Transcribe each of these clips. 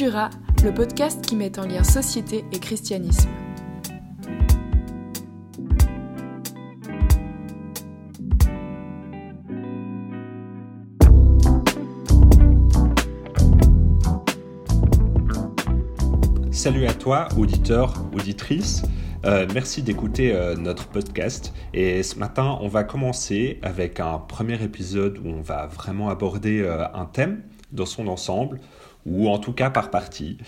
Le podcast qui met en lien société et christianisme. Salut à toi, auditeur, auditrice. Euh, merci d'écouter euh, notre podcast. Et ce matin, on va commencer avec un premier épisode où on va vraiment aborder euh, un thème dans son ensemble, ou en tout cas par partie.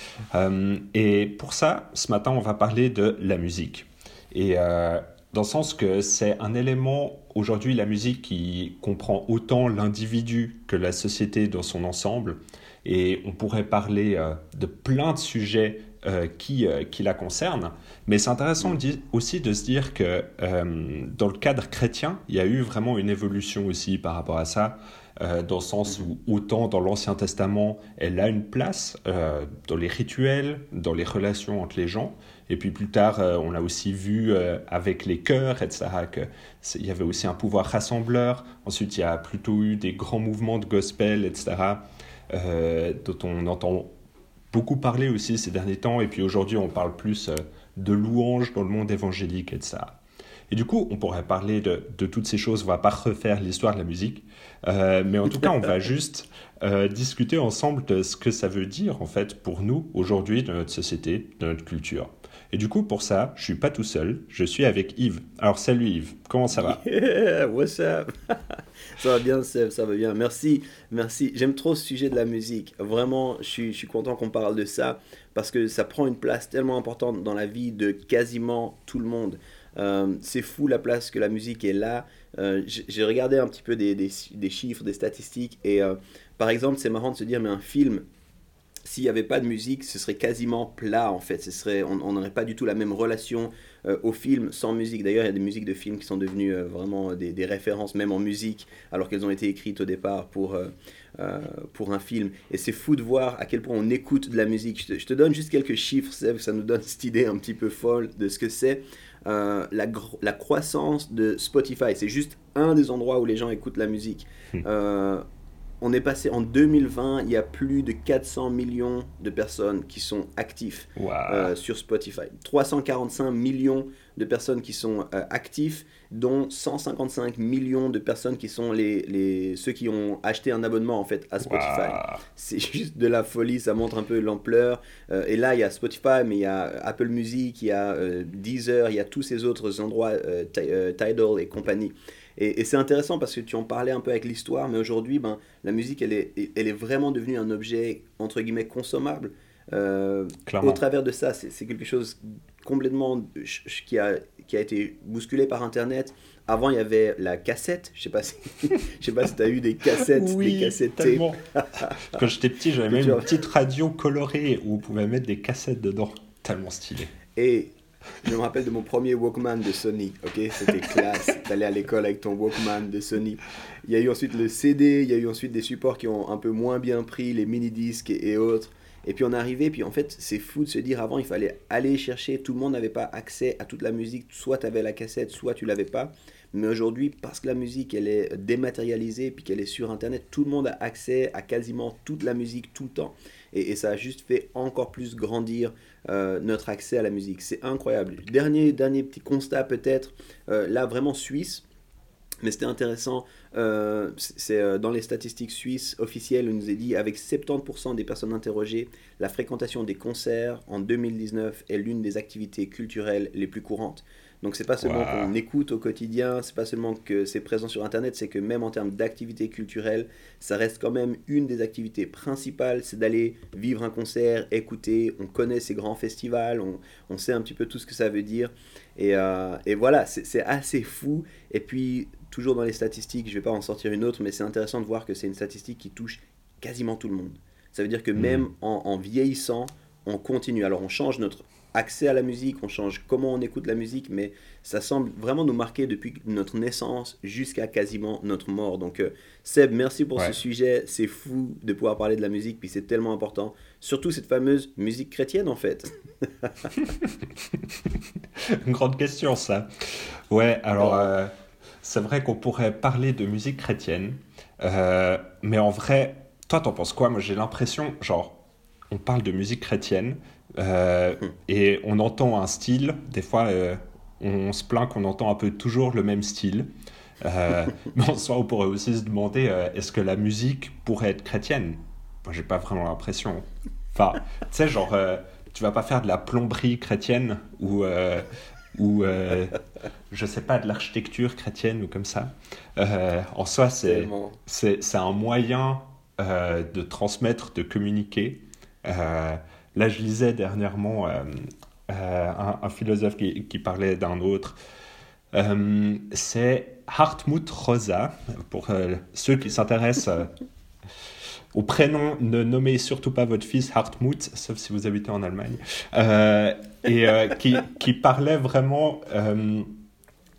et pour ça, ce matin, on va parler de la musique. Et dans le sens que c'est un élément, aujourd'hui, la musique qui comprend autant l'individu que la société dans son ensemble. Et on pourrait parler de plein de sujets euh, qui, euh, qui, la concerne. Mais c'est intéressant aussi de se dire que euh, dans le cadre chrétien, il y a eu vraiment une évolution aussi par rapport à ça, dans le sens où autant dans l'Ancien Testament, elle a une place dans les rituels, dans les relations entre les gens. Et puis plus tard, on l'a aussi vu avec les chœurs, etc., qu'il y avait aussi un pouvoir rassembleur. Ensuite, il y a plutôt eu des grands mouvements de gospel, etc., dont on entend beaucoup parlé aussi ces derniers temps, et puis aujourd'hui on parle plus euh, de louanges dans le monde évangélique et de ça. Et du coup, on pourrait parler de, toutes ces choses, on va pas refaire l'histoire de la musique, euh, mais en tout cas, on va juste euh, discuter ensemble de ce que ça veut dire en fait pour nous aujourd'hui dans notre société, dans notre culture. Et du coup, pour ça, je suis pas tout seul, je suis avec Yves. Alors salut Yves, comment ça va? Yeah, What's up? Ça va bien Seb, ça va bien. Merci, merci. J'aime trop ce sujet de la musique. Vraiment, je suis, je suis content qu'on parle de ça parce que ça prend une place tellement importante dans la vie de quasiment tout le monde. Euh, c'est fou la place que la musique est là. Euh, j'ai regardé un petit peu des, chiffres, des statistiques et euh, par exemple, c'est marrant de se dire, mais un film, s'il n'y avait pas de musique, ce serait quasiment plat en fait. On n'aurait pas du tout la même relation au film sans musique. D'ailleurs, il y a des musiques de films qui sont devenues vraiment des, références, même en musique, alors qu'elles ont été écrites au départ pour, pour un film. Et c'est fou de voir à quel point on écoute de la musique. Je te, donne juste quelques chiffres, ça nous donne cette idée un petit peu folle de ce que c'est. La, la, croissance de Spotify, c'est juste un des endroits où les gens écoutent la musique. Hmm on est passé en 2020, il y a plus de 400 millions de personnes qui sont actifs euh, sur Spotify. 345 millions de personnes qui sont euh, actifs, dont 155 millions de personnes qui sont les, les, ceux qui ont acheté un abonnement en fait à Spotify. C'est juste de la folie, ça montre un peu l'ampleur. Euh, et là, il y a Spotify, mais il y a Apple Music, il y a Deezer, il y a tous ces autres endroits, Tidal et compagnie. Et, c'est intéressant parce que tu en parlais un peu avec l'histoire, mais aujourd'hui, ben, la musique, elle est, elle est vraiment devenue un objet, entre guillemets, consommable. Euh, au travers de ça, c'est quelque chose complètement qui a, qui a été bousculé par Internet. Avant, il y avait la cassette. Je sais pas si, je sais pas si tu as eu des cassettes, oui, des cassettes Quand j'étais petit, j'avais même une petite radio colorée où on pouvait mettre des cassettes dedans. Tellement stylé. Et je me rappelle de mon premier Walkman de Sony, ok? C'était classe. T'allais à l'école avec ton Walkman de Sony. Il y a eu ensuite le CD, il y a eu ensuite des supports qui ont un peu moins bien pris, les mini-disques et, autres. Et puis on est arrivé, puis en fait, c'est fou de se dire avant, il fallait aller chercher, tout le monde n'avait pas accès à toute la musique, soit tu avais la cassette, soit tu l'avais pas. Mais aujourd'hui, parce que la musique, elle est dématérialisée, puis qu'elle est sur Internet, tout le monde a accès à quasiment toute la musique tout le temps. Et, ça a juste fait encore plus grandir euh, notre accès à la musique. C'est incroyable. Dernier, dernier petit constat peut-être, euh, là vraiment suisse, mais c'était intéressant, euh, c'est dans les statistiques suisses officielles, on nous a dit avec 70% des personnes interrogées, la fréquentation des concerts en 2019 est l'une des activités culturelles les plus courantes. Donc c'est pas seulement qu'on écoute au quotidien, c'est pas seulement que c'est présent sur internet, c'est que même en termes d'activité culturelle, ça reste quand même une des activités principales, c'est d'aller vivre un concert, écouter, on connaît ces grands festivals, on, on sait un petit peu tout ce que ça veut dire. Et, euh, et voilà, c'est assez fou. Et puis toujours dans les statistiques, je vais pas en sortir une autre, mais c'est intéressant de voir que c'est une statistique qui touche quasiment tout le monde. Ça veut dire que hmm. même en, en vieillissant, on continue. Alors on change notre accès à la musique, on change comment on écoute la musique, mais ça semble vraiment nous marquer depuis notre naissance jusqu'à quasiment notre mort. Donc euh, Seb, merci pour ce sujet, c'est fou de pouvoir parler de la musique, puis c'est tellement important, surtout cette fameuse musique chrétienne en fait. Une grande question ça. Ouais, alors euh, c'est vrai qu'on pourrait parler de musique chrétienne, euh, mais en vrai, toi t'en penses quoi? Moi j'ai l'impression, genre on parle de musique chrétienne euh, hmm. et on entend un style. Des fois, euh, on se plaint qu'on entend un peu toujours le même style. Mais en soi, on pourrait aussi se demander est-ce que la musique pourrait être chrétienne? Moi, j'ai pas vraiment l'impression. Enfin, tu sais, genre, tu vas pas faire de la plomberie chrétienne ou ou je sais pas de l'architecture chrétienne ou comme ça. en soi, c'est c'est un moyen de transmettre, de communiquer. Là, je lisais dernièrement euh, euh, un, philosophe qui, qui parlait d'un autre. Euh, c'est Hartmut Rosa. Pour ceux qui s'intéressent au prénom, ne nommez surtout pas votre fils Hartmut, sauf si vous habitez en Allemagne. Et qui, qui, parlait vraiment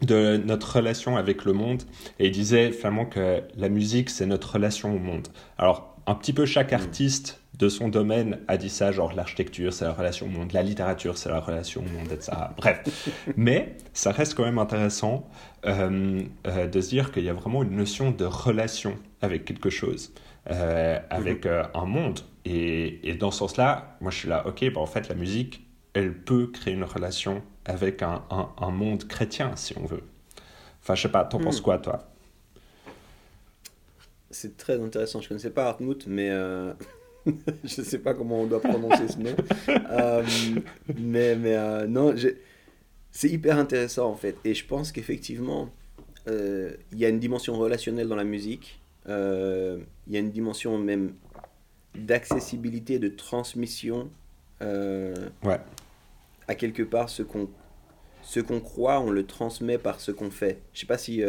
de notre relation avec le monde. Et il disait finalement que la musique, c'est notre relation au monde. Alors, un petit peu chaque artiste de son domaine a dit ça, genre l'architecture, c'est la relation au monde, la littérature, c'est la relation au monde, etc. Bref. Mais ça reste quand même intéressant euh, euh, de se dire qu'il y a vraiment une notion de relation avec quelque chose, euh, avec mhm. un monde. Et, et dans ce sens-là, moi je suis là, ok, bah, en fait la musique, elle peut créer une relation avec un, un, monde chrétien, si on veut. Enfin, je sais pas, t'en penses hmm. quoi, toi? C'est très intéressant. Je ne connaissais pas Hartmut, mais je ne sais pas comment on doit prononcer ce nom. Euh, mais mais euh, non, c'est hyper intéressant en fait. Et je pense qu'effectivement, euh, il y a une dimension relationnelle dans la musique. Il y a une dimension même d'accessibilité, de transmission. ouais. À quelque part, ce qu'on ce qu'on croit, on le transmet par ce qu'on fait. Je sais pas si,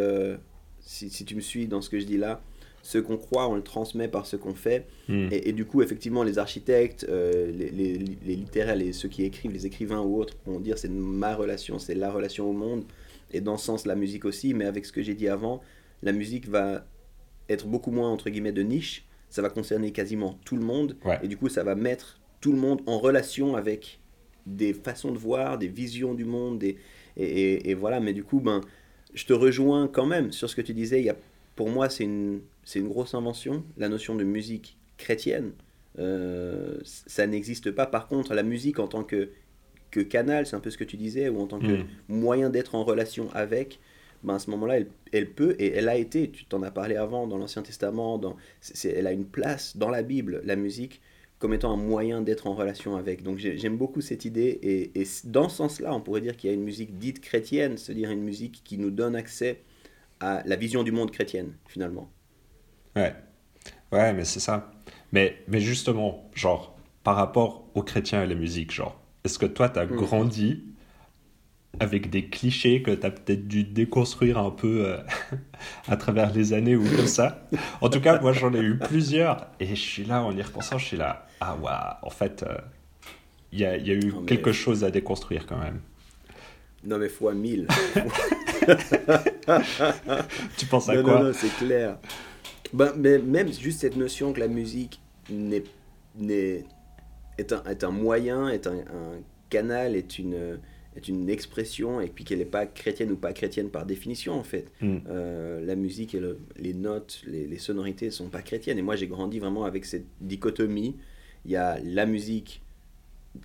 si, si, tu me suis dans ce que je dis là ce qu'on croit, on le transmet par ce qu'on fait. Hmm. Et, du coup, effectivement, les architectes, euh, les, les, les, littéraires, ceux qui écrivent, les écrivains ou autres, vont dire c'est ma relation, c'est la relation au monde. Et dans ce sens, la musique aussi. Mais avec ce que j'ai dit avant, la musique va être beaucoup moins, entre guillemets, de niche. Ça va concerner quasiment tout le monde. Et du coup, ça va mettre tout le monde en relation avec des façons de voir, des visions du monde. et, et, voilà, mais du coup, ben, je te rejoins quand même sur ce que tu disais. Il y a, pour moi, c'est une c'est une grosse invention, la notion de musique chrétienne. Euh, ça n'existe pas. Par contre, la musique en tant que, que canal, c'est un peu ce que tu disais, ou en tant que mm. moyen d'être en relation avec, ben à ce moment-là, elle, elle, peut, et elle a été, tu t'en as parlé avant, dans l'Ancien Testament, dans, elle a une place dans la Bible, la musique, comme étant un moyen d'être en relation avec. Donc j'aime beaucoup cette idée, et, et dans ce sens-là, on pourrait dire qu'il y a une musique dite chrétienne, c'est-à-dire une musique qui nous donne accès à la vision du monde chrétienne, finalement. Ouais, ouais, mais c'est ça. Mais, mais justement, genre, par rapport aux chrétiens et la musique, genre, est-ce que toi, tu as mm. grandi avec des clichés que tu as peut-être dû déconstruire un peu euh, à travers les années ou comme ça? En tout cas, moi, j'en ai eu plusieurs et je suis là, en y repensant, je suis là, ah ouais, en fait, euh, il y, a, y, a, eu quelque chose à déconstruire quand même. Non, mais fois mille. tu penses à quoi Non, non, c'est clair. Ben, mais même juste cette notion que la musique n'est, n'est, est, un, est un moyen, est un, canal, est une, est une expression, et puis qu'elle n'est pas chrétienne ou pas chrétienne par définition, en fait. Mm. Euh, la musique et les notes, les, les sonorités ne sont pas chrétiennes. Et moi, j'ai grandi vraiment avec cette dichotomie. Il y a la musique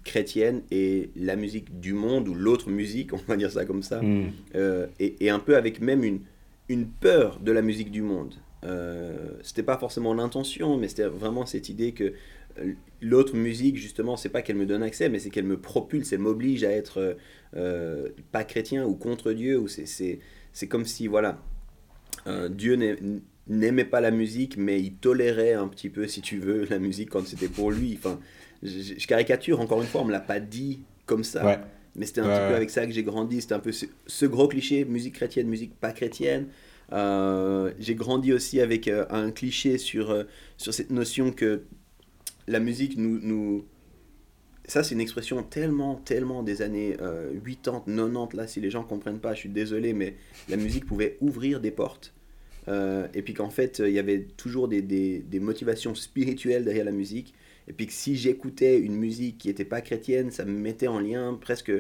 chrétienne et la musique du monde, ou l'autre musique, on va dire ça comme ça. Mm. Euh, et, et, un peu avec même une, une peur de la musique du monde. Euh, c'était pas forcément l'intention, mais c'était vraiment cette idée que euh, l'autre musique, justement, c'est pas qu'elle me donne accès, mais c'est qu'elle me propulse, elle m'oblige à être euh, pas chrétien ou contre Dieu. Ou c'est comme si, voilà, Dieu n'aimait pas la musique, mais il tolérait un petit peu, si tu veux, la musique quand c'était pour lui. Enfin, je, caricature, encore une fois, on me l'a pas dit comme ça. Mais c'était un petit peu avec ça que j'ai grandi. C'était un peu ce, gros cliché, musique chrétienne, musique pas chrétienne. Euh, j'ai grandi aussi avec euh, un cliché sur, euh, sur cette notion que la musique nous... nous... Ça, c'est une expression tellement, tellement des années 80, 90, là, si les gens comprennent pas, je suis désolé, mais la musique pouvait ouvrir des portes. Et puis qu'en fait, il y avait toujours des, des, des, motivations spirituelles derrière la musique. Et puis que si j'écoutais une musique qui n'était pas chrétienne, ça me mettait en lien presque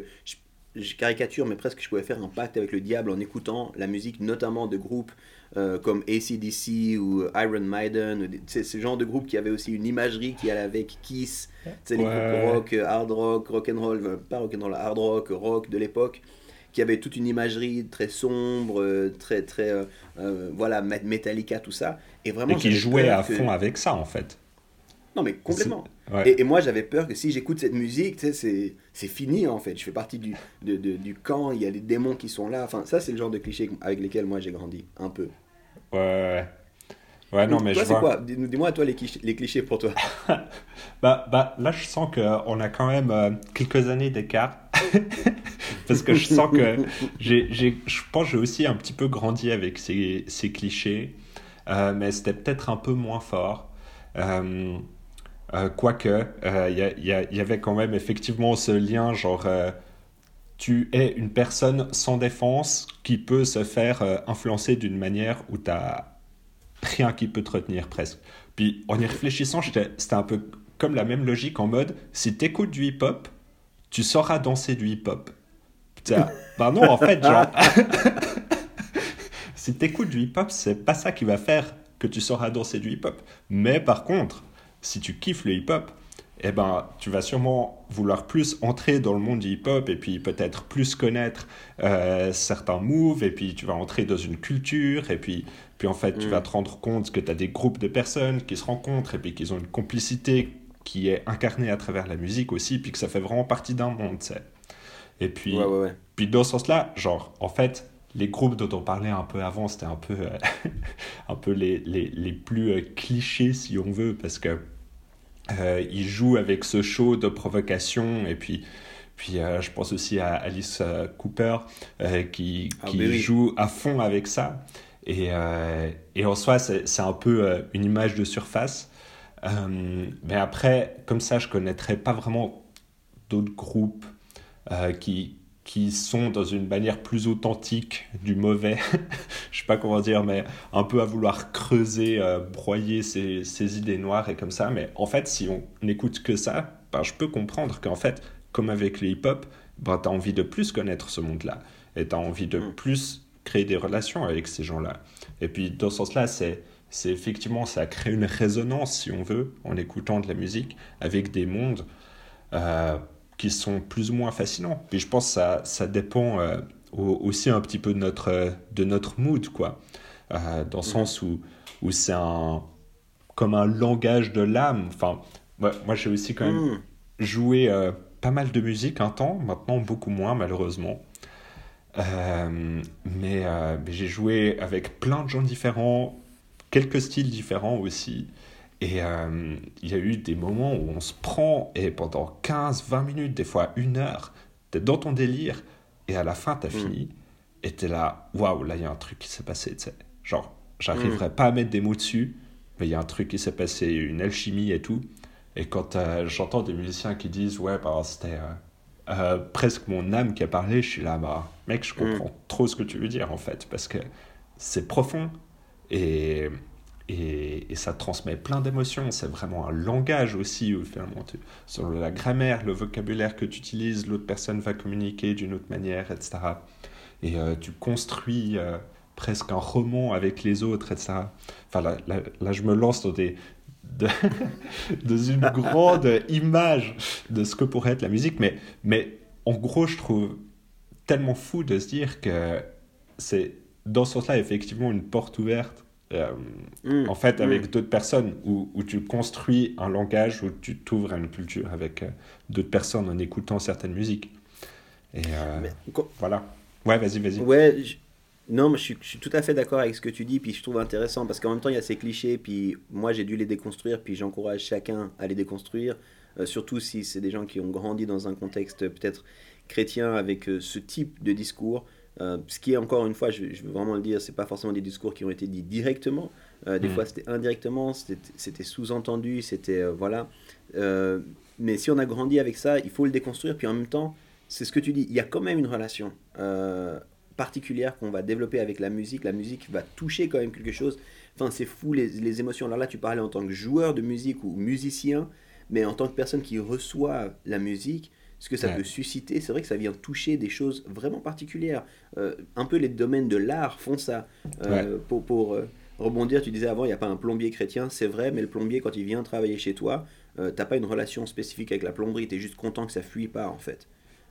je caricature, mais presque je pouvais faire un pacte avec le diable en écoutant la musique, notamment de groupes euh, comme ACDC ou Iron Maiden, c'est ce genre de groupe qui avait aussi une imagerie qui allait avec Kiss, c'est les groupes rock, hard rock, rock and roll, euh, pas rock and roll, hard rock, rock de l'époque, qui avait toute une imagerie très sombre, euh, très très voilà Metallica tout ça, et vraiment et qui jouait à fond avec ça en fait. Non, mais complètement. Et, moi, j'avais peur que si j'écoute cette musique, c'est fini en fait. Je fais partie du, de, du camp, il y a les démons qui sont là. Enfin, ça, c'est le genre de clichés avec lesquels moi j'ai grandi, un peu. Ouais, ouais. non, mais toi, c'est quoi? Dis-moi, toi, les clichés, les clichés pour toi. bah, bah, là, je sens qu'on a quand même euh, quelques années d'écart. Parce que je sens que j'ai, je pense que j'ai aussi un petit peu grandi avec ces, ces clichés. Euh, mais c'était peut-être un peu moins fort. Euh, euh, quoique, il euh, y, y, avait quand même effectivement ce lien, genre, tu es une personne sans défense qui peut se faire influencer d'une manière où tu n'as rien qui peut te retenir presque. Puis en y réfléchissant, c'était un peu comme la même logique en mode, si tu écoutes du hip-hop, tu sauras danser du hip-hop. bah non, en fait, genre... si tu écoutes du hip-hop, c'est pas ça qui va faire que tu sauras danser du hip-hop. Mais par contre, si tu kiffes le hip-hop, eh ben, tu vas sûrement vouloir plus entrer dans le monde du hip-hop et puis peut-être plus connaître euh, certains moves et puis tu vas entrer dans une culture et puis, puis en fait, tu vas mm. te rendre compte que tu as des groupes de personnes qui se rencontrent et puis qu'ils ont une complicité qui est incarnée à travers la musique aussi puis que ça fait vraiment partie d'un monde, tu sais. Et puis, puis dans ce sens-là, genre, en fait, les groupes dont on parlait un peu avant, c'était un peu, euh, un peu les, les, les plus euh, clichés, si on veut, parce que euh, il joue avec ce show de provocation et puis puis je pense aussi à Alice Cooper qui, ah, qui joue à fond avec ça. Et, et en soi, c'est un peu une image de surface. Mais après, comme ça, je connaîtrais pas vraiment d'autres groupes qui, qui sont dans une manière plus authentique du mauvais, je sais pas comment dire, mais un peu à vouloir creuser, euh, broyer ces, ces, idées noires et comme ça. Mais en fait, si on n'écoute que ça, ben, je peux comprendre qu'en fait, comme avec le hip-hop, ben, tu as envie de plus connaître ce monde-là. Et tu as envie de mm. plus créer des relations avec ces gens-là. Et puis, dans ce sens-là, c'est c'est effectivement, ça crée une résonance, si on veut, en écoutant de la musique, avec des mondes. Euh, qui sont plus ou moins fascinants. Puis je pense que ça, ça dépend euh, aussi un petit peu de notre, euh, de notre mood, quoi. Euh, dans le sens où, où c'est un, comme un langage de l'âme. Enfin, moi, moi j'ai aussi quand même mm. joué pas mal de musique un temps, maintenant beaucoup moins malheureusement. mais, mais j'ai joué avec plein de gens différents, quelques styles différents aussi. Et euh, il y a eu des moments où on se prend et pendant 15, 20 minutes, des fois une heure, t'es dans ton délire et à la fin t'as mm. fini et t'es là, waouh, là il y a un truc qui s'est passé, tu sais. Genre, j'arriverai mm. pas à mettre des mots dessus, mais il y a un truc qui s'est passé, une alchimie et tout. Et quand euh, j'entends des musiciens qui disent, ouais, bah, c'était euh, presque mon âme qui a parlé, je suis là, bah, mec, je comprends mm. trop ce que tu veux dire en fait, parce que c'est profond et et, ça transmet plein d'émotions. C'est vraiment un langage aussi, finalement. sur la grammaire, le vocabulaire que tu utilises, l'autre personne va communiquer d'une autre manière, etc. Et euh, tu construis euh, presque un roman avec les autres, etc. Enfin, là, je me lance dans, des, dans une grande image de ce que pourrait être la musique. Mais, mais en gros, je trouve tellement fou de se dire que c'est dans ce sens-là, effectivement, une porte ouverte euh, mm. en fait, avec mm. d'autres personnes, où, où, tu construis un langage, où tu t'ouvres à une culture avec euh, d'autres personnes en écoutant certaines musiques. Et euh, voilà. Ouais, vas-y, vas-y. Ouais, non, mais je suis, je suis, tout à fait d'accord avec ce que tu dis, puis je trouve intéressant, parce qu'en même temps, il y a ces clichés, puis moi, j'ai dû les déconstruire, puis j'encourage chacun à les déconstruire, surtout si c'est des gens qui ont grandi dans un contexte peut-être chrétien avec ce type de discours. Euh, ce qui est encore une fois, je, veux vraiment le dire, c'est pas forcément des discours qui ont été dits directement. Euh, des mm. fois, c'était indirectement, c'était sous-entendu, c'était euh, voilà. mais si on a grandi avec ça, il faut le déconstruire. Puis en même temps, c'est ce que tu dis. Il y a quand même une relation particulière qu'on va développer avec la musique. La musique va toucher quand même quelque chose. Enfin, c'est fou les, les, émotions. Alors là, tu parlais en tant que joueur de musique ou musicien, mais en tant que personne qui reçoit la musique, ce que ça peut susciter. C'est vrai que ça vient toucher des choses vraiment particulières. Euh, un peu les domaines de l'art font ça. Euh, pour, pour rebondir, tu disais avant, il n'y a pas un plombier chrétien, c'est vrai, mais le plombier, quand il vient travailler chez toi, tu n'as pas une relation spécifique avec la plomberie, tu es juste content que ça fuit pas en fait.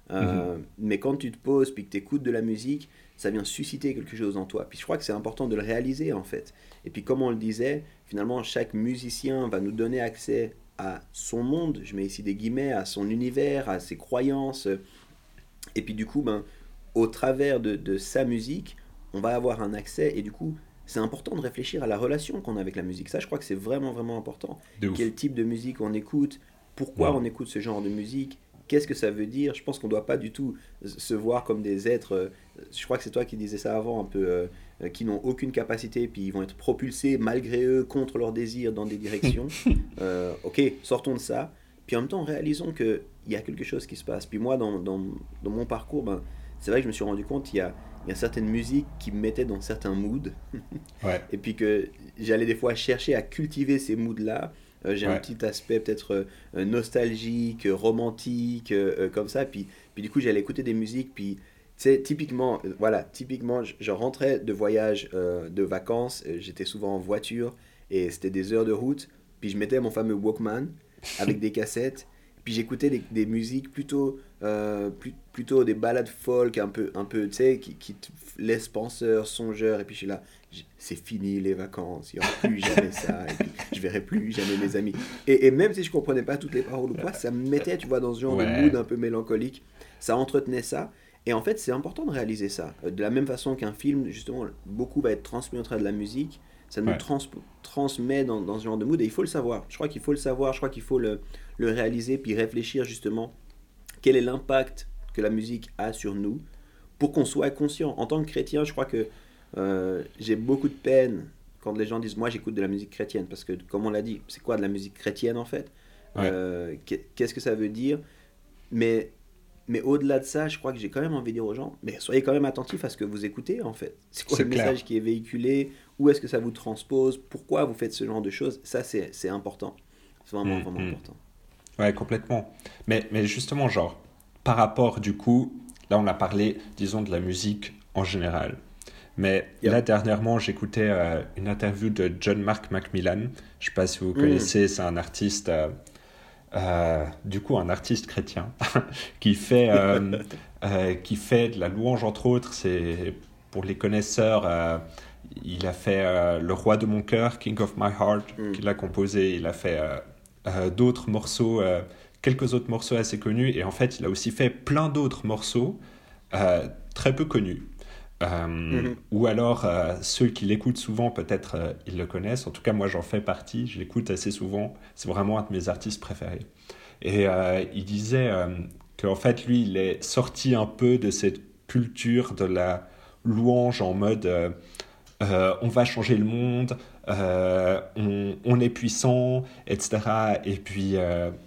Mhm. Mais quand tu te poses puis que tu écoutes de la musique, ça vient susciter quelque chose en toi. Puis je crois que c'est important de le réaliser en fait. Et puis comme on le disait, finalement chaque musicien va nous donner accès à son monde, je mets ici des guillemets, à son univers, à ses croyances. Et puis du coup, ben, au travers de, sa musique, on va avoir un accès et du coup, c'est important de réfléchir à la relation qu'on a avec la musique. Ça, je crois que c'est vraiment, vraiment important. Quel type de musique on écoute, pourquoi on écoute ce genre de musique, qu'est-ce que ça veut dire. Je pense qu'on ne doit pas du tout se voir comme des êtres, euh, je crois que c'est toi qui disais ça avant, un peu, euh, qui n'ont aucune capacité, puis ils vont être propulsés malgré eux, contre leurs désirs, dans des directions. ok, sortons de ça. Puis en même temps, réalisons qu'il y a quelque chose qui se passe. Puis moi, dans, dans, dans mon parcours, ben, c'est vrai que je me suis rendu compte qu'il y a, il y a certaines musiques qui me mettaient dans certains moods. ouais. Et puis que j'allais des fois chercher à cultiver ces moods-là euh, j'ai un petit aspect peut-être euh, nostalgique, romantique, euh, comme ça. Puis, puis du coup, j'allais écouter des musiques. Puis, sais, typiquement, voilà, typiquement, je, rentrais de voyage de vacances. J'étais souvent en voiture et c'était des heures de route. Puis je mettais mon fameux Walkman avec des cassettes. Puis j'écoutais des, des, musiques plutôt, plutôt des balades folk, un peu, un peu tu sais, qui, qui te laissent penseur, songeur. Et puis je suis là, c'est fini les vacances, il n'y aura plus jamais ça, et puis je verrai plus jamais mes amis. Et, et, même si je comprenais pas toutes les paroles ou quoi, ça me mettait, tu vois, dans ce genre de mood un peu mélancolique. Ça entretenait ça. Et en fait, c'est important de réaliser ça. Euh, de la même façon qu'un film, justement, beaucoup va être transmis au travers de la musique. Ça nous transmet dans, dans, ce genre de mood et il faut le savoir. Je crois qu'il faut le savoir, je crois qu'il faut le, le réaliser, puis réfléchir justement quel est l'impact que la musique a sur nous pour qu'on soit conscient. En tant que chrétien, je crois que euh, j'ai beaucoup de peine quand les gens disent moi j'écoute de la musique chrétienne parce que comme on l'a dit c'est quoi de la musique chrétienne en fait? Euh, qu'est-ce que ça veut dire? Mais mais au-delà de ça je crois que j'ai quand même envie de dire aux gens mais soyez quand même attentifs à ce que vous écoutez en fait. C'est quoi le message qui est véhiculé? Où est-ce que ça vous transpose? Pourquoi vous faites ce genre de choses? Ça c'est important. C'est vraiment mmh, vraiment mmh. important. Ouais complètement. Mais mais justement genre par rapport du coup là on a parlé disons de la musique en général. Mais là, dernièrement, j'écoutais euh, une interview de John Mark Macmillan. Je ne sais pas si vous mm. connaissez, c'est un artiste, euh, euh, du coup, un artiste chrétien qui, fait, qui fait de la louange, entre autres. C'est pour les connaisseurs. il a fait Le Roi de mon cœur, King of My Heart, mm. qu'il a composé. Il a fait d'autres morceaux, quelques autres morceaux assez connus. Et en fait, il a aussi fait plein d'autres morceaux très peu connus. Euh, mhm. Ou alors, euh, ceux qui l'écoutent souvent, peut-être euh, ils le connaissent. En tout cas, moi, j'en fais partie. Je l'écoute assez souvent. C'est vraiment un de mes artistes préférés. Et il disait qu'en fait, lui, il est sorti un peu de cette culture de la louange en mode on va changer le monde, on, on, est puissant, etc. Et puis,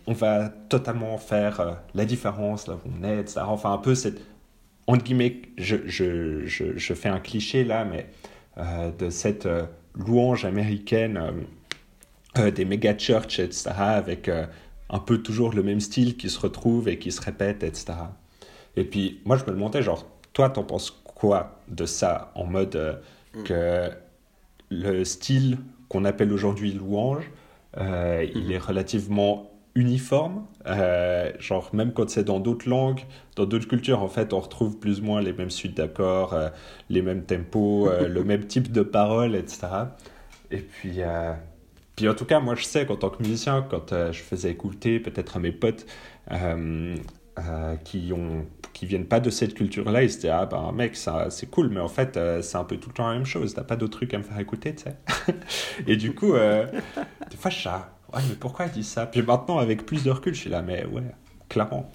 on va totalement faire la différence là où on est, etc. Enfin, un peu cette entre guillemets, je, je, je, je, fais un cliché là, mais euh, de cette euh, louange américaine euh, des méga church, etc., avec un peu toujours le même style qui se retrouve et qui se répète, etc. Et puis, moi, je me demandais, genre, toi, t'en penses quoi de ça en mode mm. que le style qu'on appelle aujourd'hui louange, il mm-hmm. est relativement uniforme. Euh, genre, même quand c'est dans d'autres langues, dans d'autres cultures, en fait, on retrouve plus ou moins les mêmes suites d'accords, euh, les mêmes tempos, euh, le même type de paroles, etc. Et puis, puis, en tout cas, moi, je sais qu'en tant que musicien, quand je faisais écouter peut-être à mes potes qui ont qui viennent pas de cette culture-là, ils se disaient Ah ben mec, ça, c'est cool, mais en fait, c'est un peu tout le temps la même chose, t'as pas d'autres trucs à me faire écouter, tu sais. Et du coup, des fois, je ouais, mais pourquoi il dit ça? Puis maintenant, avec plus de recul, je suis là, mais ouais, clairement.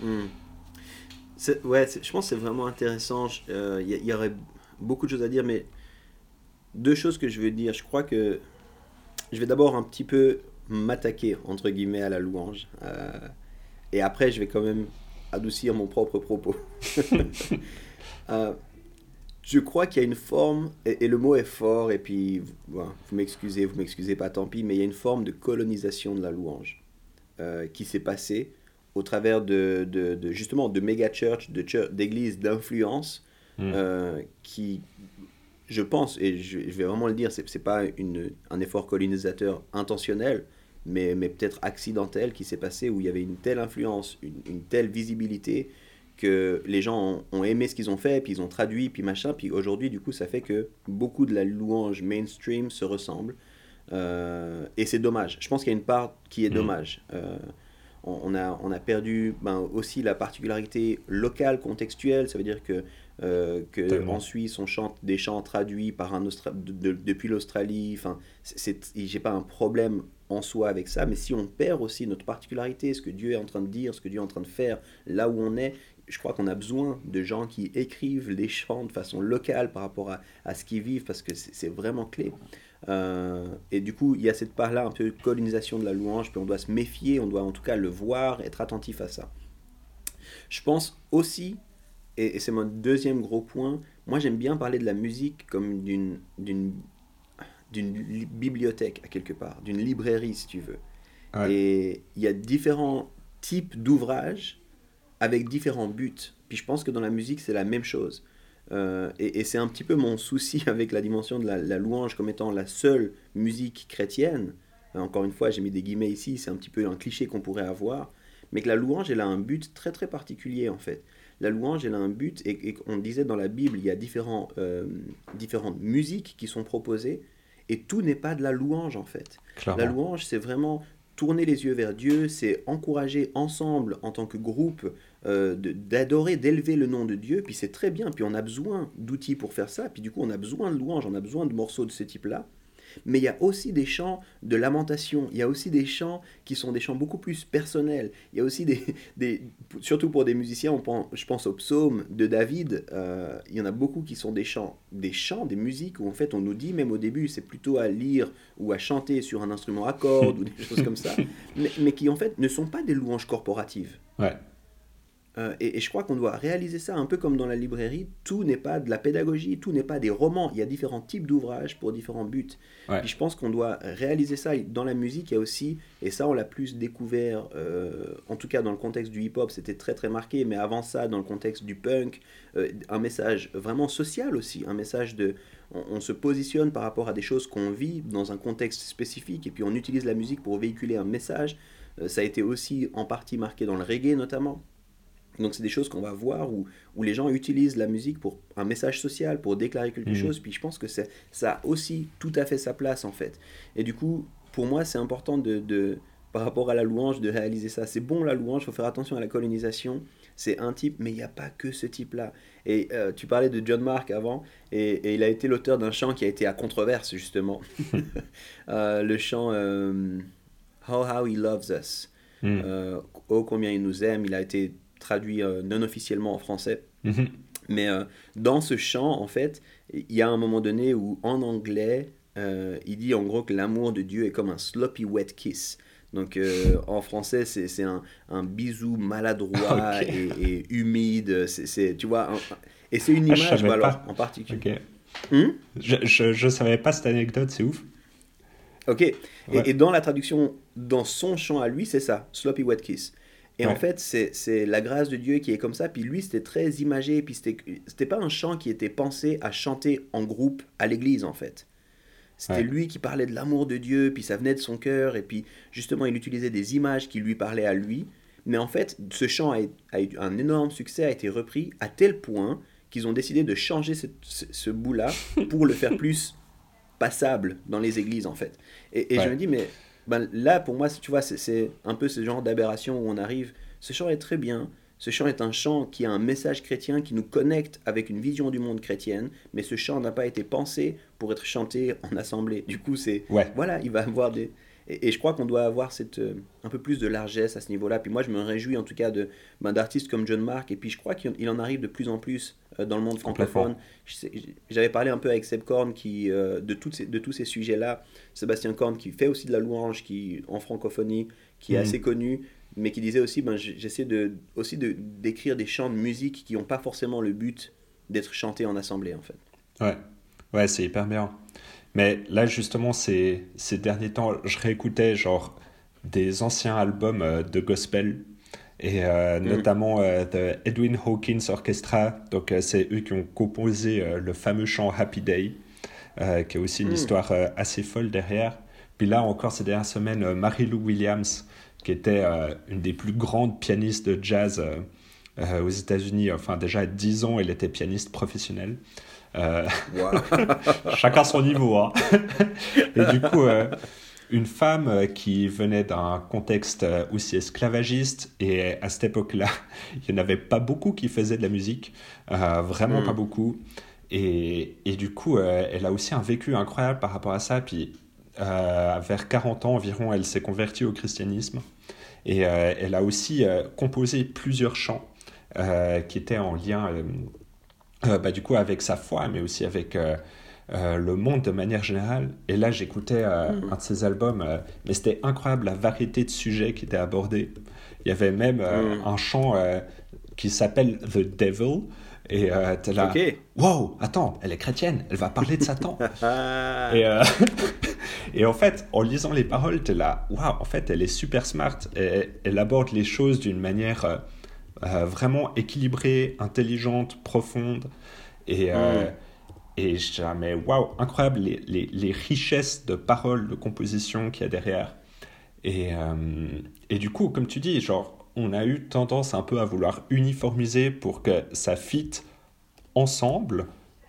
Hmm. Ouais, je pense que c'est vraiment intéressant. Il euh, y, aurait beaucoup de choses à dire, mais deux choses que je veux dire. Je crois que je vais d'abord un petit peu m'attaquer, entre guillemets, à la louange. Euh, et après, je vais quand même adoucir mon propre propos. euh, je crois qu'il y a une forme, et, le mot est fort, et puis vous m'excusez, vous m'excusez pas, tant pis, mais il y a une forme de colonisation de la louange euh, qui s'est passée au travers de, de, justement de méga church, d'églises d'influence, hmm. euh, qui, je pense, et je, vais vraiment le dire, c'est n'est pas une, un effort colonisateur intentionnel, mais, mais peut-être accidentel qui s'est passé où il y avait une telle influence, une, une telle visibilité que les gens ont, aimé ce qu'ils ont fait, puis ils ont traduit, puis machin, puis aujourd'hui, du coup, ça fait que beaucoup de la louange mainstream se ressemble. Euh, et c'est dommage. Je pense qu'il y a une part qui est mmh. dommage. Euh, on, a, on a perdu ben, aussi la particularité locale, contextuelle. Ça veut dire que, euh, que en Suisse, on chante des chants traduits par un depuis l'Australie. Enfin, j'ai pas un problème en soi avec ça, mais si on perd aussi notre particularité, ce que Dieu est en train de dire, ce que Dieu est en train de faire, là où on est, je crois qu'on a besoin de gens qui écrivent les chants de façon locale par rapport à, à ce qu'ils vivent, parce que c'est vraiment clé. Euh, et du coup, il y a cette part-là, un peu de colonisation de la louange, puis on doit se méfier, on doit en tout cas le voir, être attentif à ça. Je pense aussi, et, c'est mon deuxième gros point, moi j'aime bien parler de la musique comme d'une d'une bibliothèque à quelque part, d'une librairie si tu veux. Et il y a différents types d'ouvrages avec différents buts. Puis je pense que dans la musique, c'est la même chose. Euh, et, c'est un petit peu mon souci avec la dimension de la, louange comme étant la seule musique chrétienne. Euh, encore une fois, j'ai mis des guillemets ici, c'est un petit peu un cliché qu'on pourrait avoir. Mais que la louange, elle a un but très très particulier en fait. La louange, elle a un but, et, on disait dans la Bible, il y a différents, euh, différentes musiques qui sont proposées, et tout n'est pas de la louange en fait. La louange, c'est vraiment tourner les yeux vers Dieu, c'est encourager ensemble en tant que groupe euh, d'adorer, d'élever le nom de Dieu, puis c'est très bien, puis on a besoin d'outils pour faire ça, puis du coup on a besoin de louanges, on a besoin de morceaux de ce type-là, mais il y a aussi des chants de lamentation, il y a aussi des chants qui sont des chants beaucoup plus personnels, il y a aussi des, des surtout pour des musiciens, on pense, je pense aux psaumes de David, euh, il y en a beaucoup qui sont des chants, des chants, des musiques où en fait on nous dit même au début c'est plutôt à lire ou à chanter sur un instrument à cordes ou des choses comme ça, mais, mais, qui en fait ne sont pas des louanges corporatives. Ouais. Euh, et, je crois qu'on doit réaliser ça un peu comme dans la librairie. Tout n'est pas de la pédagogie, tout n'est pas des romans. Il y a différents types d'ouvrages pour différents buts. Et je pense qu'on doit réaliser ça dans la musique. Il y a aussi, et ça on l'a plus découvert, euh, en tout cas dans le contexte du hip-hop, c'était très très marqué, mais avant ça, dans le contexte du punk, euh, un message vraiment social aussi, un message de, on, se positionne par rapport à des choses qu'on vit dans un contexte spécifique, et puis on utilise la musique pour véhiculer un message. ça a été aussi en partie marqué dans le reggae notamment. Donc c'est des choses qu'on va voir où, où, les gens utilisent la musique pour un message social, pour déclarer quelque mhm. chose. Puis je pense que ça a aussi tout à fait sa place en fait. Et du coup, pour moi, c'est important de, de, par rapport à la louange, de réaliser ça. C'est bon la louange, il faut faire attention à la colonisation. C'est un type, mais il n'y a pas que ce type-là. Et euh, tu parlais de John Mark avant, et, il a été l'auteur d'un chant qui a été à controverse justement. Euh, le chant euh, How How He Loves Us. Mm. oh combien il nous aime. Il a été traduit euh, non officiellement en français. Mhm. Mais euh, dans ce chant, en fait, il y a un moment donné où en anglais, euh, il dit en gros que l'amour de Dieu est comme un sloppy wet kiss. Donc en français, c'est un, un, bisou maladroit et, humide. C'est, tu vois, et c'est une ah, image alors, en particulier. Hmm? je ne savais pas cette anecdote, c'est ouf. Ok. Et, et, dans la traduction, dans son chant à lui, c'est ça, sloppy wet kiss. Et en fait, c'est la grâce de Dieu qui est comme ça. Puis lui, c'était très imagé. Puis c'était pas un chant qui était pensé à chanter en groupe à l'église, en fait. C'était lui qui parlait de l'amour de Dieu, puis ça venait de son cœur. Et puis justement, il utilisait des images qui lui parlaient à lui. Mais en fait, ce chant a, eu un énorme succès, a été repris à tel point qu'ils ont décidé de changer ce, bout-là pour le faire plus passable dans les églises, en fait. Et, et je me dis, mais ben, là, pour moi, tu vois, c'est un peu ce genre d'aberration où on arrive. Ce chant est très bien. Ce chant est un chant qui a un message chrétien qui nous connecte avec une vision du monde chrétienne, mais ce chant n'a pas été pensé pour être chanté en assemblée. Du coup, c'est voilà, il va avoir des et, je crois qu'on doit avoir cette, euh, un peu plus de largesse à ce niveau-là. Puis moi, je me réjouis en tout cas de ben, d'artistes comme John Mark. Et puis je crois qu'il en arrive de plus en plus euh, dans le monde francophone. J'avais parlé un peu avec Seb Korn qui, euh, de, toutes ces, de tous ces sujets-là. Sébastien Korn qui fait aussi de la louange qui, en francophonie, qui est mm. assez connu, mais qui disait aussi, ben, j'essaie de, aussi d'écrire des chants de musique qui n'ont pas forcément le but d'être chantés en assemblée en fait. Ouais, ouais c'est hyper bien. Mais là, justement, ces, ces derniers temps, je réécoutais genre des anciens albums de gospel et mm. notamment The Edwin Hawkins Orchestra. Donc, c'est eux qui ont composé le fameux chant Happy Day, qui a aussi une mm. histoire assez folle derrière. Puis là encore, ces dernières semaines, Mary-Lou Williams, qui était une des plus grandes pianistes de jazz aux États-Unis. Enfin, déjà à 10 ans, elle était pianiste professionnelle. Euh, chacun son niveau. Hein. Et du coup, euh, une femme euh, qui venait d'un contexte aussi esclavagiste, et à cette époque-là, il n'y en avait pas beaucoup qui faisaient de la musique, vraiment pas hmm. beaucoup. Et, et, du coup, elle a aussi un vécu incroyable par rapport à ça. Puis, vers 40 ans environ, elle s'est convertie au christianisme. Et elle a aussi composé plusieurs chants qui étaient en lien euh, bah, du coup avec sa foi, mais aussi avec euh, euh, le monde de manière générale. Et là, j'écoutais mm. un de ses albums, mais c'était incroyable la variété de sujets qui étaient abordés. Il y avait même mm. un chant qui s'appelle The Devil. Et t'es là, wow, attends, elle est chrétienne, elle va parler de Satan. et, et en fait, en lisant les paroles, t'es là, wow, en fait, elle est super smart. Et, elle aborde les choses d'une manière euh, vraiment équilibrée, intelligente, profonde. Et, euh, et jamais, waouh, incroyable les, les, les, richesses de paroles, de composition qu'il y a derrière. Et, euh, et du coup, comme tu dis, genre, on a eu tendance un peu à vouloir uniformiser pour que ça fit ensemble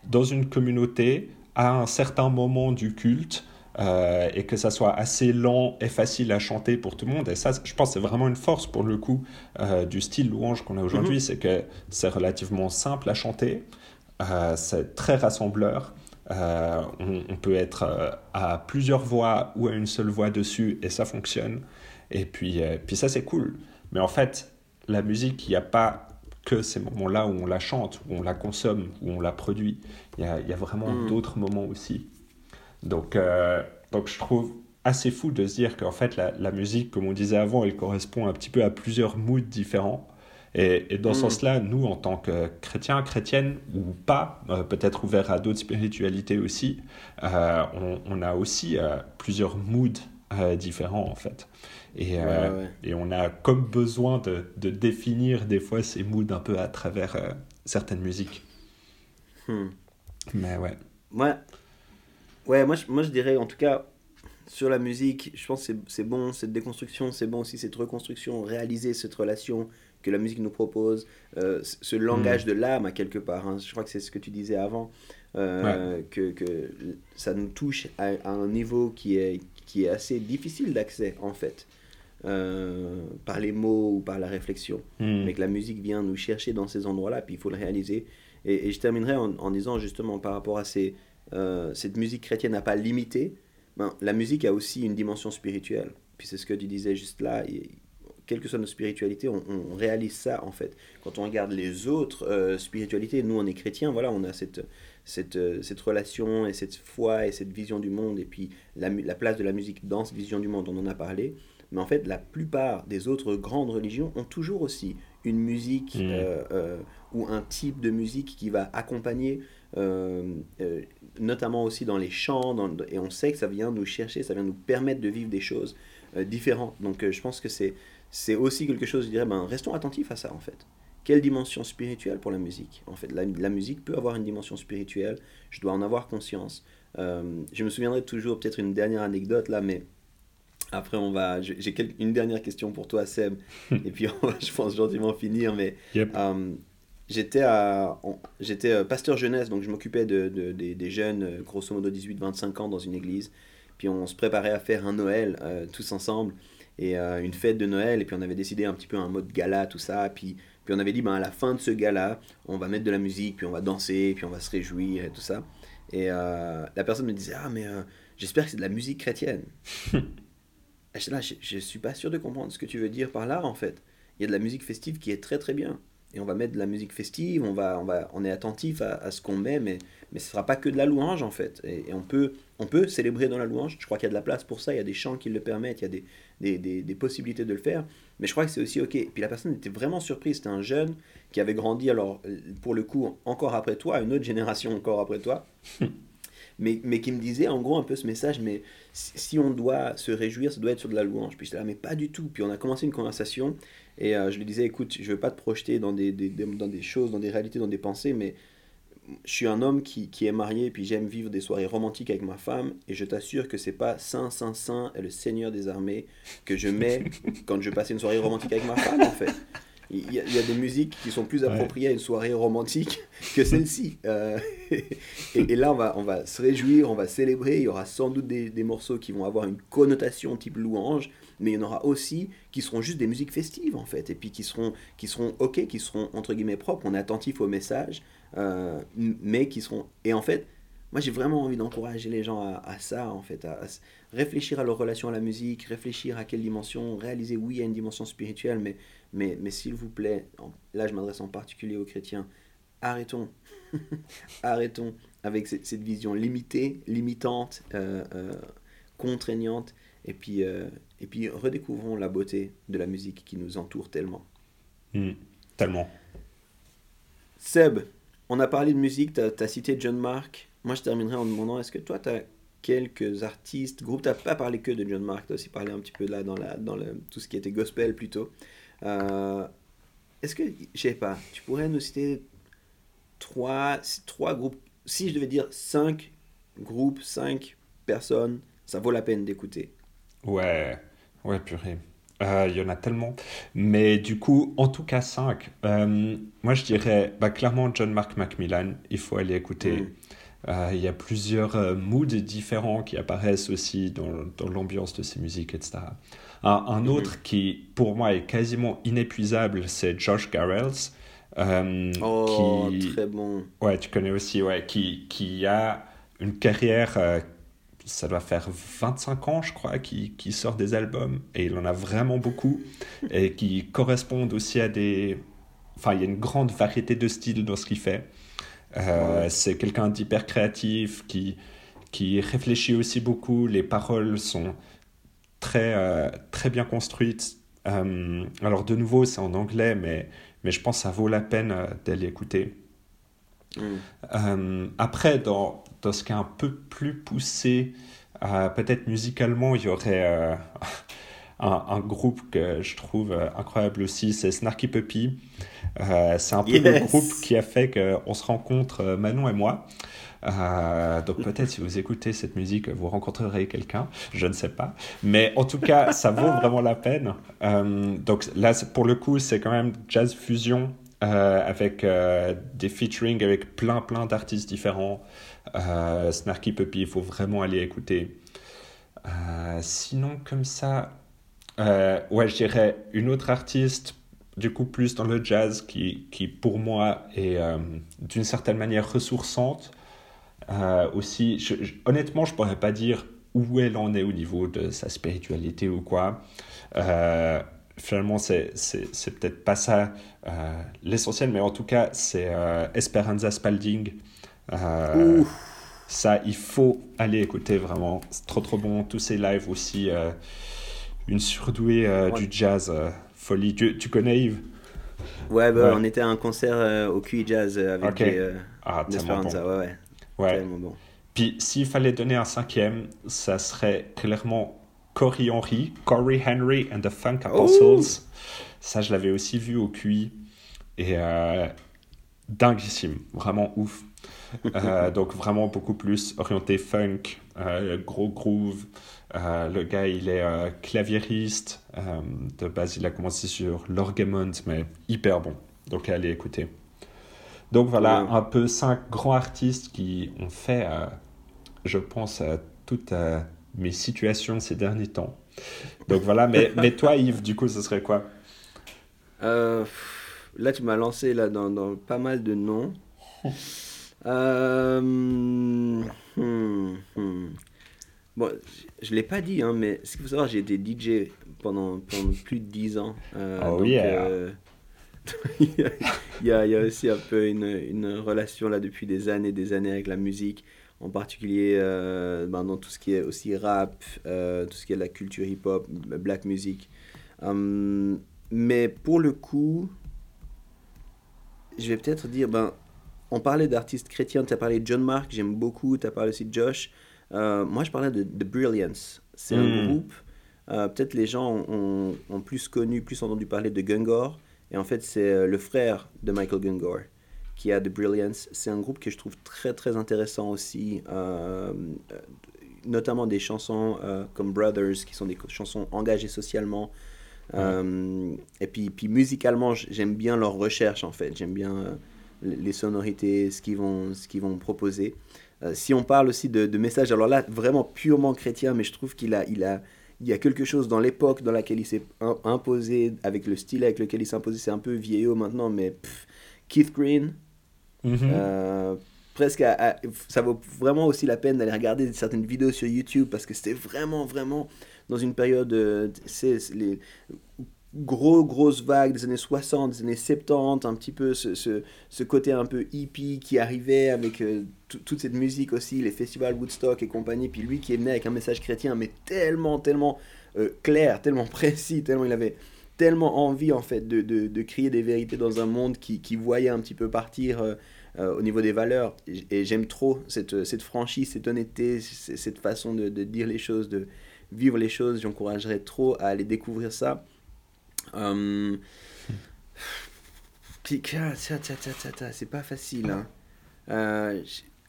dans une communauté à un certain moment du culte euh, et que ça soit assez lent et facile à chanter pour tout le monde. Et ça, je pense, c'est vraiment une force pour le coup euh, du style louange qu'on a aujourd'hui, mhm. c'est que c'est relativement simple à chanter, euh, c'est très rassembleur. On, on, peut être à plusieurs voix ou à une seule voix dessus et ça fonctionne. Et puis, puis ça, c'est cool. Mais en fait, la musique, il n'y a pas que ces moments-là où on la chante, où on la consomme, où on la produit. Il y a, y a vraiment mhm. d'autres moments aussi. Donc, euh, donc je trouve assez fou de se dire qu'en fait, la, la, musique, comme on disait avant, elle correspond un petit peu à plusieurs moods différents. Et, et dans ce mm. sens-là, nous, en tant que chrétiens, chrétiennes ou pas, euh, peut-être ouverts à d'autres spiritualités aussi, euh, on, on, a aussi plusieurs moods différents en fait. Et, et, on a comme besoin de, de, définir des fois ces moods un peu à travers certaines musiques. Hmm. Mais ouais. Ouais, Ouais, moi je, moi je dirais en tout cas sur la musique, je pense que c'est bon cette déconstruction, c'est bon aussi cette reconstruction, réaliser cette relation que la musique nous propose, euh, ce langage mm. de l'âme à quelque part. Hein. je crois que c'est ce que tu disais avant, euh, que, que, ça nous touche à, un niveau qui est, qui est assez difficile d'accès en fait. Euh, par les mots ou par la réflexion. Mm. Mais que la musique vient nous chercher dans ces endroits-là, puis il faut le réaliser. Et, et je terminerai en, en, disant justement par rapport à ces, euh, cette musique chrétienne n'a pas limité, ben, la musique a aussi une dimension spirituelle. Puis c'est ce que tu disais juste là, quelle que soit notre spiritualité, on, réalise ça en fait. Quand on regarde les autres euh, spiritualités, nous on est chrétiens, voilà, on a cette, cette, euh, cette, relation et cette foi et cette vision du monde, et puis la, la, place de la musique dans cette vision du monde, on en a parlé. Mais en fait, la plupart des autres grandes religions ont toujours aussi une musique mmh. ou un type de musique qui va accompagner notamment aussi dans les chants, et on sait que ça vient nous chercher, ça vient nous permettre de vivre des choses euh, différentes. Donc euh, je pense que c'est, c'est aussi quelque chose, je dirais, ben, restons attentifs à ça en fait. Quelle dimension spirituelle pour la musique En fait, la, musique peut avoir une dimension spirituelle, je dois en avoir conscience. Euh, je me souviendrai toujours peut-être une dernière anecdote là, mais après, on va. J'ai une dernière question pour toi, Seb. et puis, on va, je pense, gentiment finir. Mais J'étais j'étais euh, pasteur jeunesse, donc je m'occupais de, de, des jeunes, euh, grosso modo 18-25 ans, dans une église. Puis on se préparait à faire un Noël euh, tous ensemble et une fête de Noël. Et puis on avait décidé un petit peu un mode gala, tout ça. Puis, puis on avait dit, ben, à la fin de ce gala, on va mettre de la musique, puis on va danser, puis on va se réjouir et tout ça. Et la personne me disait, ah, mais j'espère que c'est de la musique chrétienne. et là, je ne suis pas sûr de comprendre ce que tu veux dire par là, en fait. Il y a de la musique festive qui est très très bien et on va mettre de la musique festive, on, va, on, va, on est attentif à, ce qu'on met, mais, mais ce ne sera pas que de la louange en fait. Et, on, peut, on peut célébrer dans la louange, je crois qu'il y a de la place pour ça, il y a des chants qui le permettent, il y a des, des, des, des possibilités de le faire, mais je crois que c'est aussi ok. Et puis la personne était vraiment surprise, c'était un jeune qui avait grandi, alors pour le coup, encore après toi, une autre génération encore après toi. mais, mais qui me disait en gros un peu ce message, mais si, on doit se réjouir, ça doit être sur de la louange. Puis j'étais là, mais pas du tout. Puis on a commencé une conversation et euh, je lui disais, écoute, je veux pas te projeter dans des, des, dans des choses, dans des réalités, dans des pensées, mais je suis un homme qui, qui est marié, puis j'aime vivre des soirées romantiques avec ma femme, et je t'assure que c'est pas Saint, Saint, Saint et le Seigneur des armées que je mets quand je passe une soirée romantique avec ma femme, en fait. Il y, a, il y a des musiques qui sont plus appropriées à une soirée romantique que celle-ci. Euh, et, et, là, on va, on va se réjouir, on va célébrer. Il y aura sans doute des, des, morceaux qui vont avoir une connotation type louange, mais il y en aura aussi qui seront juste des musiques festives, en fait, et puis qui seront, qui seront OK, qui seront entre guillemets propres. On est attentif au message, euh, mais qui seront. Et en fait, moi j'ai vraiment envie d'encourager les gens à, ça, en fait, à, réfléchir à leur relation à la musique, réfléchir à quelle dimension, réaliser, oui, il y a une dimension spirituelle, mais, mais, mais s'il vous plaît, là je m'adresse en particulier aux chrétiens, arrêtons, arrêtons avec cette, vision limitée, limitante, euh, euh, contraignante, et puis, et puis redécouvrons la beauté de la musique qui nous entoure tellement. Hmm, tellement. Seb, on a parlé de musique, tu as, cité John Mark. Moi, je terminerai en demandant est-ce que toi, tu as quelques artistes, groupes, tu n'as pas parlé que de John Mark, tu as aussi parlé un petit peu là dans, la, dans le, tout ce qui était gospel plutôt. Euh, est-ce que, je sais pas, tu pourrais nous citer trois, trois groupes, si je devais dire cinq groupes, cinq personnes, ça vaut la peine d'écouter Ouais, ouais, purée. Euh, il y en a tellement. Mais du coup, en tout cas 5. Euh, moi, je dirais bah, clairement John Mark Macmillan. Il faut aller écouter. Mm. Euh, il y a plusieurs moods différents qui apparaissent aussi dans, dans l'ambiance de ces musiques, etc. Un, un mm-hmm. autre qui, pour moi, est quasiment inépuisable, c'est Josh Garrels. oh, qui... très bon. Ouais, tu connais aussi, ouais, qui, qui a une carrière ça doit faire 25 ans, je crois, qui, qui sort des albums, et il en a vraiment beaucoup, et qui correspondent aussi à des... Enfin, il y a une grande variété de styles dans ce qu'il fait. Euh, c'est quelqu'un d'hyper créatif, qui, qui réfléchit aussi beaucoup, les paroles sont très, euh, très bien construites. Euh, alors de nouveau, c'est en anglais, mais, mais je pense que ça vaut la peine d'aller écouter. Mm. après, dans, dans ce qui est un peu plus poussé, peut-être musicalement, il y aurait euh, un, groupe que je trouve euh, incroyable aussi, c'est Snarky Puppy. c'est un peu le groupe qui a fait qu'on se rencontre, Manon et moi. donc peut-être si vous écoutez cette musique, vous rencontrerez quelqu'un, je ne sais pas. Mais en tout cas, ça vaut vraiment la peine. donc là, pour le coup, c'est quand même jazz fusion avec des featuring avec plein plein d'artistes différents. Euh, Snarky Puppy, il faut vraiment aller écouter. Euh, sinon, comme ça, euh, ouais, je dirais une autre artiste, du coup, plus dans le jazz, qui, qui pour moi est d'une certaine manière ressourçante. aussi, honnêtement, je pourrais pas dire où elle en est au niveau de sa spiritualité ou quoi. finalement, c'est peut-être pas ça l'essentiel, mais en tout cas, c'est Esperanza Spalding. Euh, ça, il faut aller écouter vraiment. C'est trop trop bon. Tous ces lives aussi. Euh, une surdouée euh, du jazz. folie. Tu, tu, connais Yves? Ouais, bah, on était à un concert au QI Jazz avec ah, Esperanza. Bon. Ouais, ouais. Bon. Puis s'il fallait donner un cinquième, ça serait clairement Corey Henry, Corey Henry and the Funk Apostles. Ça, je l'avais aussi vu au QI. Et dinguissime. Vraiment ouf. Euh, donc vraiment beaucoup plus orienté funk, euh, gros groove. Euh, le gars, il est claviériste. de base, il a commencé sur l'orgamont, mais hyper bon. Donc allez écouter. Donc voilà, un peu cinq grands artistes qui ont fait, je pense, toutes mes situations ces derniers temps. Donc voilà, mais, mais toi Yves, du coup, ce serait quoi? Là, tu m'as lancé là, dans, dans pas mal de noms. Euh, hmm, hmm. Bon, je ne l'ai pas dit, hein, mais ce qu'il faut savoir, j'ai été DJ pendant, pendant plus de 10 ans. Euh, oh yeah. Euh, il, y a, il, y a, aussi un peu une, une, relation là depuis des années des années avec la musique, en particulier euh, ben, dans tout ce qui est aussi rap, euh, tout ce qui est la culture hip-hop, black music. mais pour le coup, je vais peut-être dire, ben, on parlait d'artistes chrétiens, tu as parlé de John Mark, j'aime beaucoup, tu as parlé aussi de Josh. Euh, moi, je parlais de, The Brilliance. C'est un Hmm. groupe, euh, peut-être les gens ont, ont plus connu, plus entendu parler de Gungor. Et en fait, c'est euh, le frère de Michael Gungor qui a The Brilliance. C'est un groupe que je trouve très très intéressant aussi, euh, notamment des chansons comme Brothers, qui sont des chansons engagées socialement. Et puis, puis musicalement, j'aime bien leur recherche en fait. J'aime bien les les sonorités, ce qu'ils vont, ce qu'ils vont proposer. Euh, si on parle aussi de, de messages, alors là, vraiment purement chrétien, mais je trouve qu'il a, il a, il y a quelque chose dans l'époque dans laquelle il s'est im- imposé, avec le style avec lequel il s'est imposé, c'est un peu vieillot maintenant, mais pff, Keith Green, Mhm. euh, presque, à- à- ça vaut vraiment aussi la peine d'aller regarder certaines vidéos sur YouTube parce que c'était vraiment, vraiment dans une période, euh, c'est c'est les gros, grosses vagues des années 60, des années 70, un petit peu ce, ce, ce côté un peu hippie qui arrivait avec euh, tout- toute cette musique aussi, les festivals Woodstock et compagnie, puis lui qui est venu avec un message chrétien, mais tellement, tellement euh, clair, tellement précis, tellement il avait tellement envie en fait de, de, crier des vérités dans un monde qui, qui voyait un petit peu partir euh, au niveau des valeurs. Et, j'aime trop cette, cette franchise, cette honnêteté, cette façon de, de dire les choses, de vivre les choses. J'encouragerais trop à aller découvrir ça. Tiens, c'est pas facile. Hein. Euh,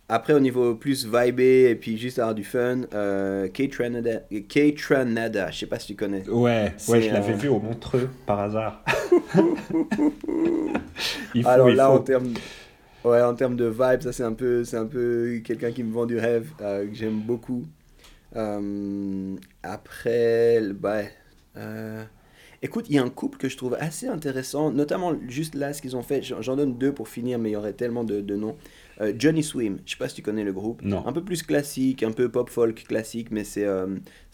après, au niveau plus vibé et puis juste avoir du fun, euh, K-Tranada, K-Tranada, je sais pas si tu connais. Ouais, ouais, je l'avais euh, vu au Montreux par hasard. il faut, Alors il là, faut. en termes, ouais, en termes de vibe, ça c'est un peu, c'est un peu quelqu'un qui me vend du rêve, euh, que j'aime beaucoup. Euh, après, bah, euh, écoute, il y a un couple que je trouve assez intéressant, notamment juste là ce qu'ils ont fait. J'en donne deux pour finir, mais il y aurait tellement de, de noms. Euh, Johnny Swim, je sais pas si tu connais le groupe. Non. Un peu plus classique, un peu pop folk classique, mais c'est euh,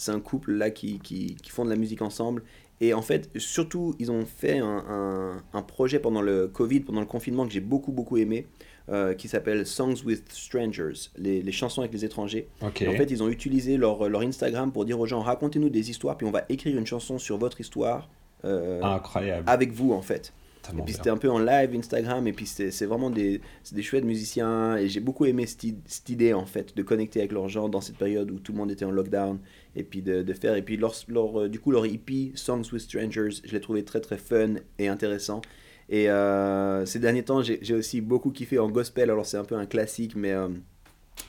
un couple là qui, qui, qui font de la musique ensemble. Et en fait, surtout, ils ont fait un, un, un projet pendant le Covid, pendant le confinement, que j'ai beaucoup, beaucoup aimé, euh, qui s'appelle Songs with Strangers, les, les chansons avec les étrangers. En fait, ils ont utilisé leur, leur Instagram pour dire aux gens, racontez-nous des histoires, puis on va écrire une chanson sur votre histoire euh, Incroyable. avec vous, en fait. Et puis c'était un peu en live Instagram, et puis c'est vraiment des, des chouettes musiciens, et j'ai beaucoup aimé cette, idée en fait, de connecter avec leurs gens dans cette période où tout le monde était en lockdown, et puis de, de faire, et puis leur, leur, du coup leur EP, Songs with Strangers, je l'ai trouvé très très fun et intéressant. Et euh, ces derniers temps, j'ai aussi beaucoup kiffé en gospel, alors c'est un peu un classique, mais euh,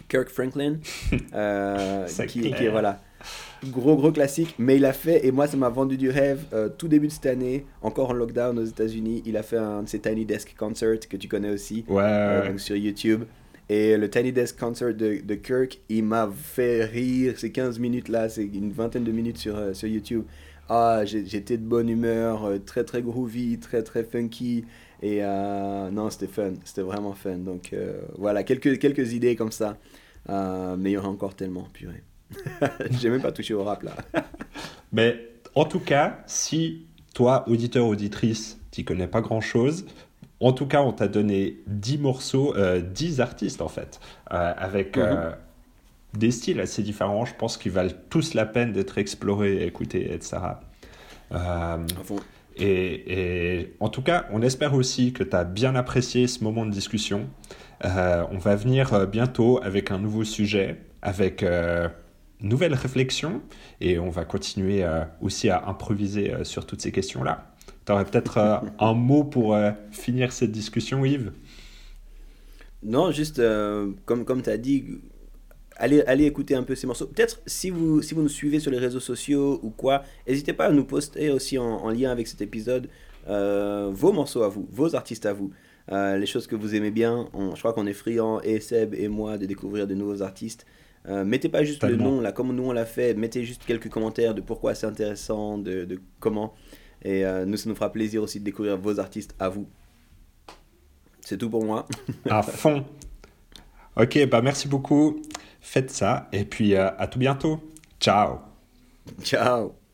Kirk Franklin, euh, qui, qui voilà, gros gros classique, mais il a fait, et moi ça m'a vendu du rêve, euh, tout début de cette année, encore en lockdown aux États-Unis, il a fait un de ses Tiny Desk Concerts que tu connais aussi, Ouais, euh, donc sur YouTube. Et le Tiny Desk Concert de, de Kirk, il m'a fait rire. Ces 15 minutes là, c'est une vingtaine de minutes sur, euh, sur YouTube. Ah, j'étais de bonne humeur, euh, très très groovy, très très funky. Et euh, non, c'était fun, c'était vraiment fun. Donc voilà, quelques, quelques idées comme ça. Mais il y en a encore tellement, purée. J'ai même pas touché au rap là. Mais en tout cas, si toi, auditeur, auditrice, tu connais pas grand-chose, en tout cas, on t'a donné 10 morceaux, euh, 10 artistes en fait, euh, avec euh, des styles assez différents. Je pense qu'ils valent tous la peine d'être explorés, écoutés, etc. Euh, et, et en tout cas, on espère aussi que tu as bien apprécié ce moment de discussion. Euh, on va venir bientôt avec un nouveau sujet, avec euh, une nouvelle réflexion, et on va continuer euh, aussi à improviser euh, sur toutes ces questions-là. Tu aurais peut-être euh, un mot pour finir cette discussion, Yves? Non, juste comme, comme tu as dit, allez, allez écouter un peu ces morceaux. Peut-être si vous, si vous nous suivez sur les réseaux sociaux ou quoi, n'hésitez pas à nous poster aussi en, en lien avec cet épisode vos morceaux à vous, vos artistes à vous. Les choses que vous aimez bien, je crois qu'on est friand, et Seb et moi, de découvrir de nouveaux artistes. Euh, mettez pas juste le nom là, comme nous on l'a fait, mettez juste quelques commentaires de pourquoi c'est intéressant, de, de comment. Et euh, nous, ça nous fera plaisir aussi de découvrir vos artistes à vous. C'est tout pour moi. à fond. Ok, bah merci beaucoup. Faites ça, et puis euh, à tout bientôt. Ciao Ciao